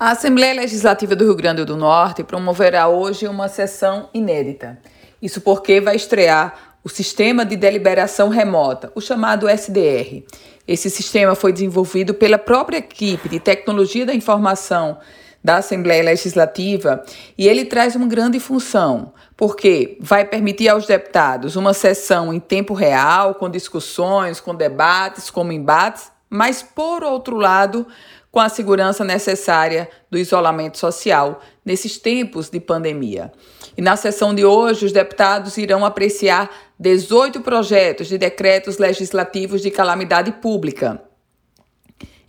A Assembleia Legislativa do Rio Grande do Norte promoverá hoje uma sessão inédita. Isso porque vai estrear o Sistema de Deliberação Remota, o chamado SDR. Esse sistema foi desenvolvido pela própria equipe de Tecnologia da Informação da Assembleia Legislativa e ele traz uma grande função, porque vai permitir aos deputados uma sessão em tempo real, com discussões, com debates, com embates, mas, por outro lado, com a segurança necessária do isolamento social nesses tempos de pandemia. E na sessão de hoje, os deputados irão apreciar 18 projetos de decretos legislativos de calamidade pública.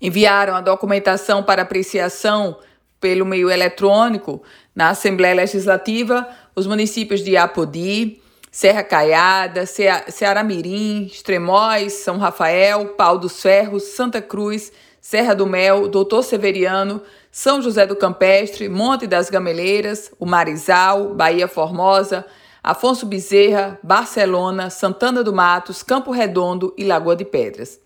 Enviaram a documentação para apreciação pelo meio eletrônico na Assembleia Legislativa os municípios de Apodi, Serra Caiada, Ceará Mirim, Extremóis, São Rafael, Pau dos Ferros, Santa Cruz, Serra do Mel, Doutor Severiano, São José do Campestre, Monte das Gameleiras, o Marizal, Bahia Formosa, Afonso Bezerra, Barcelona, Santana do Matos, Campo Redondo e Lagoa de Pedras.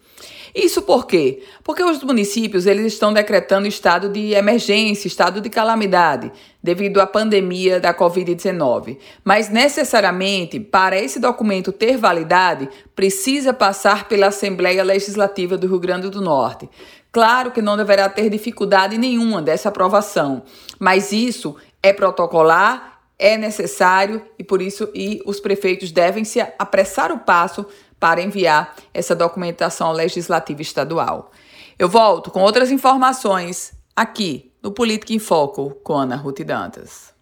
Isso por quê? Porque os municípios eles estão decretando estado de emergência, estado de calamidade, devido à pandemia da Covid-19. Mas necessariamente, para esse documento ter validade, precisa passar pela Assembleia Legislativa do Rio Grande do Norte. Claro que não deverá ter dificuldade nenhuma dessa aprovação, mas isso é protocolar é necessário e por isso e os prefeitos devem se apressar o passo para enviar essa documentação legislativa estadual. Eu volto com outras informações aqui no Política em Foco com Ana Ruth Dantas.